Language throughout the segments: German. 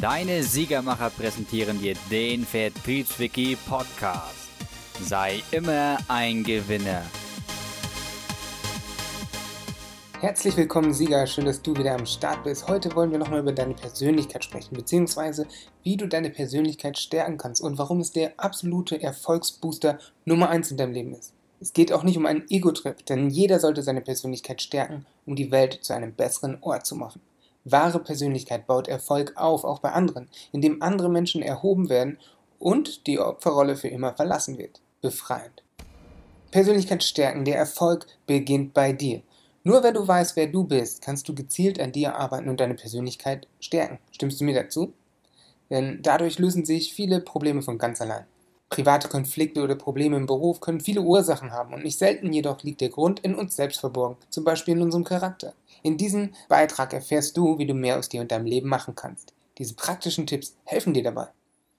Deine Siegermacher präsentieren dir den Vertriebswiki Podcast. Sei immer ein Gewinner. Herzlich willkommen, Sieger. Schön, dass du wieder am Start bist. Heute wollen wir nochmal über deine Persönlichkeit sprechen, beziehungsweise wie du deine Persönlichkeit stärken kannst und warum es der absolute Erfolgsbooster Nummer 1 in deinem Leben ist. Es geht auch nicht um einen Ego-Trip, denn jeder sollte seine Persönlichkeit stärken, um die Welt zu einem besseren Ort zu machen. Wahre Persönlichkeit baut Erfolg auf, auch bei anderen, indem andere Menschen erhoben werden und die Opferrolle für immer verlassen wird. Befreiend. Persönlichkeit stärken, der Erfolg beginnt bei dir. Nur wenn du weißt, wer du bist, kannst du gezielt an dir arbeiten und deine Persönlichkeit stärken. Stimmst du mir dazu? Denn dadurch lösen sich viele Probleme von ganz allein. Private Konflikte oder Probleme im Beruf können viele Ursachen haben und nicht selten jedoch liegt der Grund in uns selbst verborgen, zum Beispiel in unserem Charakter. In diesem Beitrag erfährst du, wie du mehr aus dir und deinem Leben machen kannst. Diese praktischen Tipps helfen dir dabei.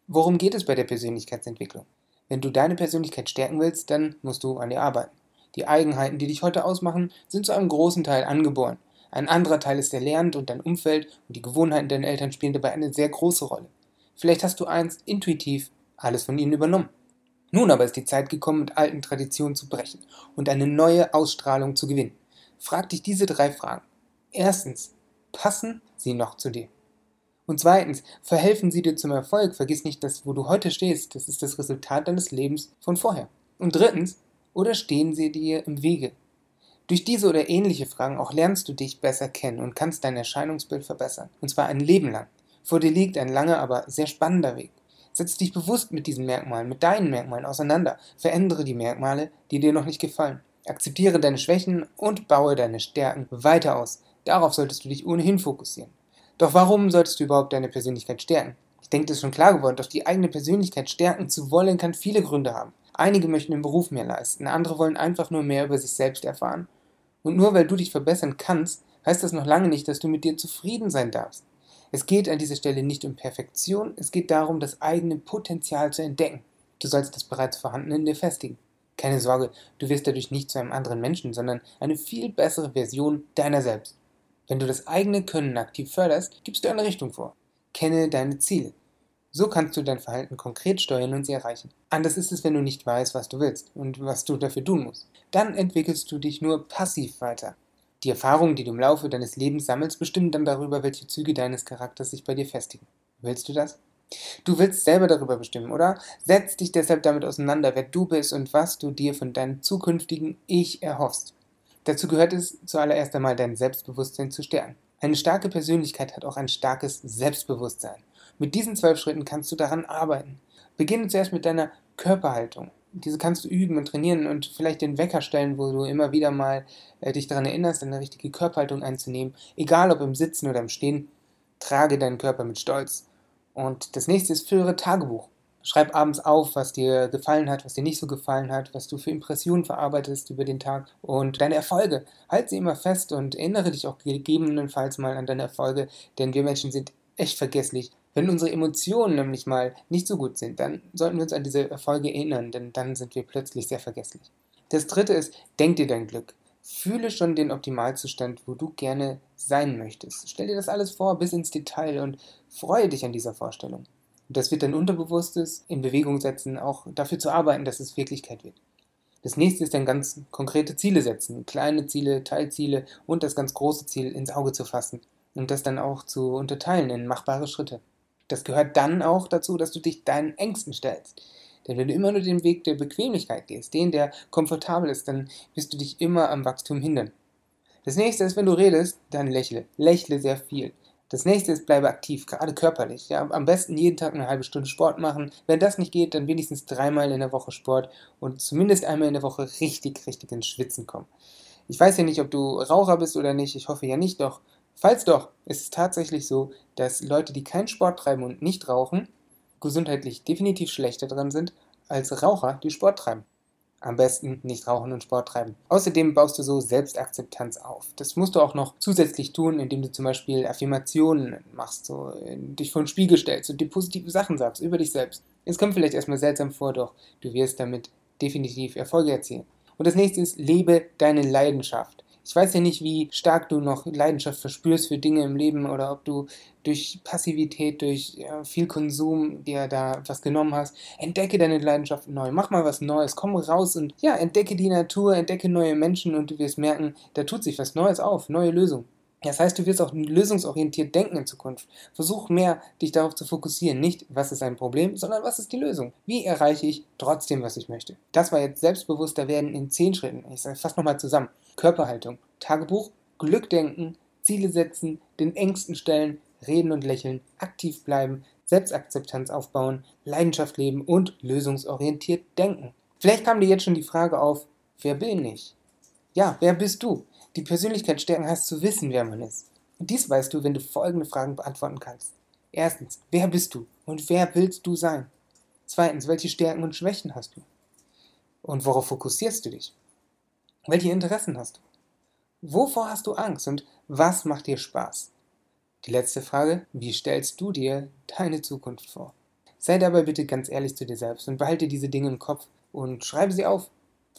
Worum geht es bei der Persönlichkeitsentwicklung? Wenn du deine Persönlichkeit stärken willst, dann musst du an dir arbeiten. Die Eigenheiten, die dich heute ausmachen, sind zu einem großen Teil angeboren. Ein anderer Teil ist erlernt und dein Umfeld und die Gewohnheiten deiner Eltern spielen dabei eine sehr große Rolle. Vielleicht hast du einst intuitiv alles von ihnen übernommen. Nun aber ist die Zeit gekommen, mit alten Traditionen zu brechen und eine neue Ausstrahlung zu gewinnen. Frag dich diese drei Fragen. Erstens, passen sie noch zu dir? Und zweitens, verhelfen sie dir zum Erfolg? Vergiss nicht, dass wo du heute stehst, das ist das Resultat deines Lebens von vorher. Und drittens, oder stehen sie dir im Wege? Durch diese oder ähnliche Fragen auch lernst du dich besser kennen und kannst dein Erscheinungsbild verbessern. Und zwar ein Leben lang. Vor dir liegt ein langer, aber sehr spannender Weg. Setz dich bewusst mit diesen Merkmalen, mit deinen Merkmalen auseinander. Verändere die Merkmale, die dir noch nicht gefallen. Akzeptiere deine Schwächen und baue deine Stärken weiter aus. Darauf solltest du dich ohnehin fokussieren. Doch warum solltest du überhaupt deine Persönlichkeit stärken? Ich denke, das ist schon klar geworden, doch die eigene Persönlichkeit stärken zu wollen, kann viele Gründe haben. Einige möchten im Beruf mehr leisten, andere wollen einfach nur mehr über sich selbst erfahren. Und nur weil du dich verbessern kannst, heißt das noch lange nicht, dass du mit dir zufrieden sein darfst. Es geht an dieser Stelle nicht um Perfektion, es geht darum, das eigene Potenzial zu entdecken. Du sollst das bereits vorhandene in dir festigen. Keine Sorge, du wirst dadurch nicht zu einem anderen Menschen, sondern eine viel bessere Version deiner selbst. Wenn du das eigene Können aktiv förderst, gibst du eine Richtung vor. Kenne deine Ziele. So kannst du dein Verhalten konkret steuern und sie erreichen. Anders ist es, wenn du nicht weißt, was du willst und was du dafür tun musst. Dann entwickelst du dich nur passiv weiter. Die Erfahrungen, die du im Laufe deines Lebens sammelst, bestimmen dann darüber, welche Züge deines Charakters sich bei dir festigen. Willst du das? Du willst selber darüber bestimmen, oder? Setz dich deshalb damit auseinander, wer du bist und was du dir von deinem zukünftigen Ich erhoffst. Dazu gehört es zuallererst einmal, dein Selbstbewusstsein zu stärken. Eine starke Persönlichkeit hat auch ein starkes Selbstbewusstsein. Mit diesen zwölf Schritten kannst du daran arbeiten. Beginne zuerst mit deiner Körperhaltung. Diese kannst du üben und trainieren und vielleicht den Wecker stellen, wo du immer wieder mal äh, dich daran erinnerst, eine richtige Körperhaltung einzunehmen. Egal ob im Sitzen oder im Stehen, trage deinen Körper mit Stolz. Und das nächste ist, führe Tagebuch. Schreib abends auf, was dir gefallen hat, was dir nicht so gefallen hat, was du für Impressionen verarbeitest über den Tag und deine Erfolge. Halt sie immer fest und erinnere dich auch gegebenenfalls mal an deine Erfolge, denn wir Menschen sind echt vergesslich. Wenn unsere Emotionen nämlich mal nicht so gut sind, dann sollten wir uns an diese Erfolge erinnern, denn dann sind wir plötzlich sehr vergesslich. Das dritte ist, denk dir dein Glück. Fühle schon den Optimalzustand, wo du gerne sein möchtest. Stell dir das alles vor bis ins Detail und freue dich an dieser Vorstellung. Das wird dein Unterbewusstes in Bewegung setzen, auch dafür zu arbeiten, dass es Wirklichkeit wird. Das nächste ist dann ganz konkrete Ziele setzen, kleine Ziele, Teilziele und das ganz große Ziel ins Auge zu fassen und das dann auch zu unterteilen in machbare Schritte. Das gehört dann auch dazu, dass du dich deinen Ängsten stellst. Denn wenn du immer nur den Weg der Bequemlichkeit gehst, den, der komfortabel ist, dann wirst du dich immer am Wachstum hindern. Das nächste ist, wenn du redest, dann lächle. Lächle sehr viel. Das nächste ist, bleibe aktiv, gerade körperlich. Ja, am besten jeden Tag eine halbe Stunde Sport machen. Wenn das nicht geht, dann wenigstens dreimal in der Woche Sport und zumindest einmal in der Woche richtig, richtig ins Schwitzen kommen. Ich weiß ja nicht, ob du Raucher bist oder nicht. Ich hoffe ja nicht, doch Falls doch, ist es tatsächlich so, dass Leute, die keinen Sport treiben und nicht rauchen, gesundheitlich definitiv schlechter dran sind als Raucher, die Sport treiben. Am besten nicht rauchen und Sport treiben. Außerdem baust du so Selbstakzeptanz auf. Das musst du auch noch zusätzlich tun, indem du zum Beispiel Affirmationen machst, so dich vor den Spiegel stellst und dir positive Sachen sagst über dich selbst. Es kommt vielleicht erstmal seltsam vor, doch du wirst damit definitiv Erfolge erzielen. Und das nächste ist, lebe deine Leidenschaft. Ich weiß ja nicht, wie stark du noch Leidenschaft verspürst für Dinge im Leben oder ob du durch Passivität, durch ja, viel Konsum dir da was genommen hast. Entdecke deine Leidenschaft neu. Mach mal was Neues. Komm raus und ja, entdecke die Natur, entdecke neue Menschen und du wirst merken, da tut sich was Neues auf, neue Lösungen. Das heißt, du wirst auch lösungsorientiert denken in Zukunft. Versuch mehr, dich darauf zu fokussieren. Nicht, was ist ein Problem, sondern was ist die Lösung? Wie erreiche ich trotzdem, was ich möchte? Das war jetzt selbstbewusster werden in zehn Schritten. Ich sage fast nochmal zusammen. Körperhaltung, Tagebuch, Glück denken, Ziele setzen, den Ängsten stellen, reden und lächeln, aktiv bleiben, Selbstakzeptanz aufbauen, Leidenschaft leben und lösungsorientiert denken. Vielleicht kam dir jetzt schon die Frage auf, wer bin ich? Ja, wer bist du? Die Persönlichkeit stärken heißt zu wissen, wer man ist. Und dies weißt du, wenn du folgende Fragen beantworten kannst. Erstens, wer bist du und wer willst du sein? Zweitens, welche Stärken und Schwächen hast du? Und worauf fokussierst du dich? Welche Interessen hast du? Wovor hast du Angst und was macht dir Spaß? Die letzte Frage, wie stellst du dir deine Zukunft vor? Sei dabei bitte ganz ehrlich zu dir selbst und behalte diese Dinge im Kopf und schreibe sie auf.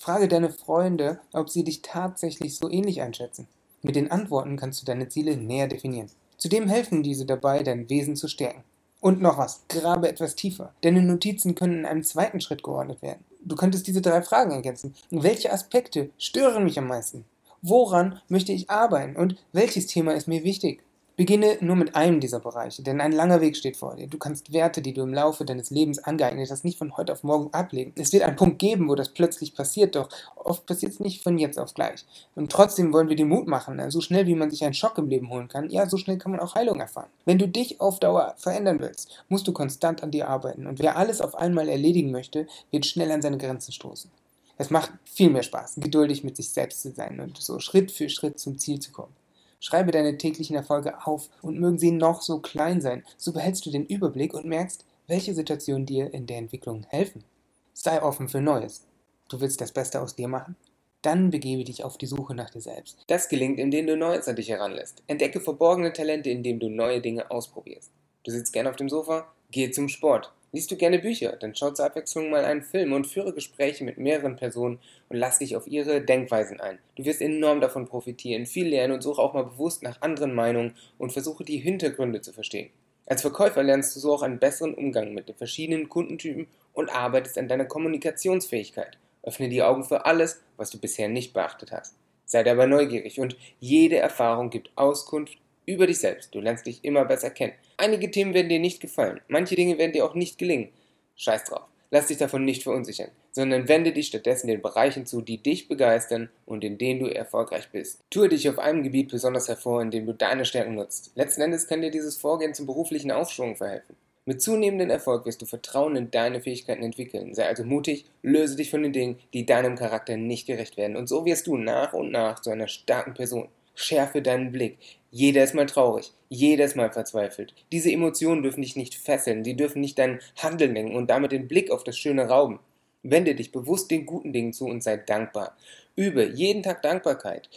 Frage deine Freunde, ob sie dich tatsächlich so ähnlich einschätzen. Mit den Antworten kannst du deine Ziele näher definieren. Zudem helfen diese dabei, dein Wesen zu stärken. Und noch was, grabe etwas tiefer. Deine Notizen können in einem zweiten Schritt geordnet werden. Du könntest diese drei Fragen ergänzen. Welche Aspekte stören mich am meisten? Woran möchte ich arbeiten? Und welches Thema ist mir wichtig? Beginne nur mit einem dieser Bereiche, denn ein langer Weg steht vor dir. Du kannst Werte, die du im Laufe deines Lebens angeeignet hast, nicht von heute auf morgen ablegen. Es wird einen Punkt geben, wo das plötzlich passiert, doch oft passiert es nicht von jetzt auf gleich. Und trotzdem wollen wir dir Mut machen. So schnell wie man sich einen Schock im Leben holen kann, ja, so schnell kann man auch Heilung erfahren. Wenn du dich auf Dauer verändern willst, musst du konstant an dir arbeiten. Und wer alles auf einmal erledigen möchte, wird schnell an seine Grenzen stoßen. Es macht viel mehr Spaß, geduldig mit sich selbst zu sein und so Schritt für Schritt zum Ziel zu kommen. Schreibe deine täglichen Erfolge auf und mögen sie noch so klein sein, so behältst du den Überblick und merkst, welche Situationen dir in der Entwicklung helfen. Sei offen für Neues. Du willst das Beste aus dir machen? Dann begebe dich auf die Suche nach dir selbst. Das gelingt, indem du Neues an dich heranlässt. Entdecke verborgene Talente, indem du neue Dinge ausprobierst. Du sitzt gerne auf dem Sofa? Geh zum Sport. Liest du gerne Bücher? Dann schau zur Abwechslung mal einen Film und führe Gespräche mit mehreren Personen und lass dich auf ihre Denkweisen ein. Du wirst enorm davon profitieren, viel lernen und suche auch mal bewusst nach anderen Meinungen und versuche die Hintergründe zu verstehen. Als Verkäufer lernst du so auch einen besseren Umgang mit den verschiedenen Kundentypen und arbeitest an deiner Kommunikationsfähigkeit. Öffne die Augen für alles, was du bisher nicht beachtet hast. Sei dabei neugierig und jede Erfahrung gibt Auskunft über dich selbst. Du lernst dich immer besser kennen. Einige Themen werden dir nicht gefallen. Manche Dinge werden dir auch nicht gelingen. Scheiß drauf. Lass dich davon nicht verunsichern, sondern wende dich stattdessen den Bereichen zu, die dich begeistern und in denen du erfolgreich bist. Tue dich auf einem Gebiet besonders hervor, in dem du deine Stärken nutzt. Letzten Endes kann dir dieses Vorgehen zum beruflichen Aufschwung verhelfen. Mit zunehmendem Erfolg wirst du Vertrauen in deine Fähigkeiten entwickeln. Sei also mutig, löse dich von den Dingen, die deinem Charakter nicht gerecht werden. Und so wirst du nach und nach zu einer starken Person. Schärfe deinen Blick. Jeder ist mal traurig, jeder ist mal verzweifelt. Diese Emotionen dürfen dich nicht fesseln, sie dürfen nicht dein Handeln lenken und damit den Blick auf das Schöne rauben. Wende dich bewusst den guten Dingen zu und sei dankbar. Übe jeden Tag Dankbarkeit.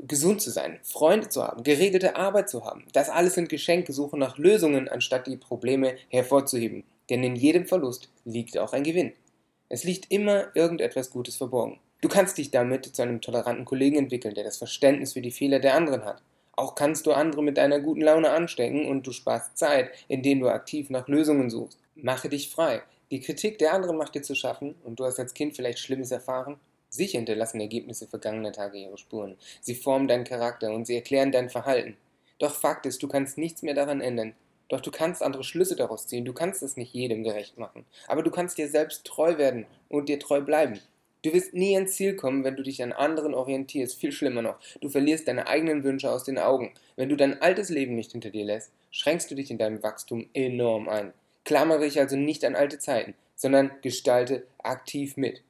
Gesund zu sein, Freunde zu haben, geregelte Arbeit zu haben. Das alles sind Geschenke, suche nach Lösungen, anstatt die Probleme hervorzuheben. Denn in jedem Verlust liegt auch ein Gewinn. Es liegt immer irgendetwas Gutes verborgen. Du kannst dich damit zu einem toleranten Kollegen entwickeln, der das Verständnis für die Fehler der anderen hat. Auch kannst du andere mit deiner guten Laune anstecken und du sparst Zeit, indem du aktiv nach Lösungen suchst. Mache dich frei. Die Kritik der anderen macht dir zu schaffen und du hast als Kind vielleicht Schlimmes erfahren. Sicher hinterlassen Ergebnisse vergangener Tage ihre Spuren. Sie formen deinen Charakter und sie erklären dein Verhalten. Doch Fakt ist, du kannst nichts mehr daran ändern. Doch du kannst andere Schlüsse daraus ziehen. Du kannst es nicht jedem gerecht machen. Aber du kannst dir selbst treu werden und dir treu bleiben. Du wirst nie ans Ziel kommen, wenn du dich an anderen orientierst. Viel schlimmer noch, du verlierst deine eigenen Wünsche aus den Augen. Wenn du dein altes Leben nicht hinter dir lässt, schränkst du dich in deinem Wachstum enorm ein. Klammere dich also nicht an alte Zeiten, sondern gestalte aktiv mit.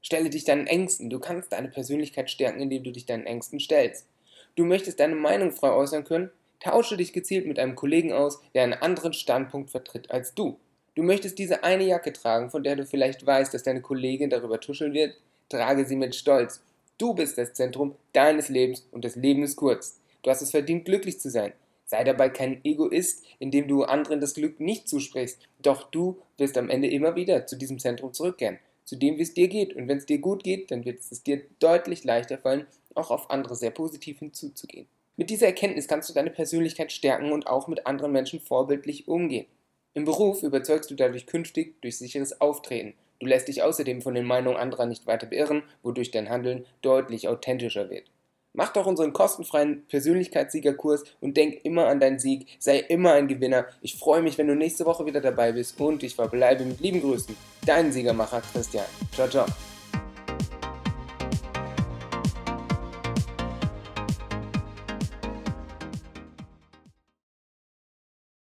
Stelle dich deinen Ängsten. Du kannst deine Persönlichkeit stärken, indem du dich deinen Ängsten stellst. Du möchtest deine Meinung frei äußern können? Tausche dich gezielt mit einem Kollegen aus, der einen anderen Standpunkt vertritt als du. Du möchtest diese eine Jacke tragen, von der du vielleicht weißt, dass deine Kollegin darüber tuscheln wird? Trage sie mit Stolz. Du bist das Zentrum deines Lebens und das Leben ist kurz. Du hast es verdient, glücklich zu sein. Sei dabei kein Egoist, indem du anderen das Glück nicht zusprichst. Doch du wirst am Ende immer wieder zu diesem Zentrum zurückkehren, zu dem, wie es dir geht. Und wenn es dir gut geht, dann wird es dir deutlich leichter fallen, auch auf andere sehr positiv hinzuzugehen. Mit dieser Erkenntnis kannst du deine Persönlichkeit stärken und auch mit anderen Menschen vorbildlich umgehen. Im Beruf überzeugst du dadurch künftig durch sicheres Auftreten. Du lässt dich außerdem von den Meinungen anderer nicht weiter beirren, wodurch dein Handeln deutlich authentischer wird. Mach doch unseren kostenfreien Persönlichkeitssiegerkurs und denk immer an deinen Sieg. Sei immer ein Gewinner. Ich freue mich, wenn du nächste Woche wieder dabei bist und ich verbleibe mit lieben Grüßen. Dein Siegermacher Christian. Ciao, ciao.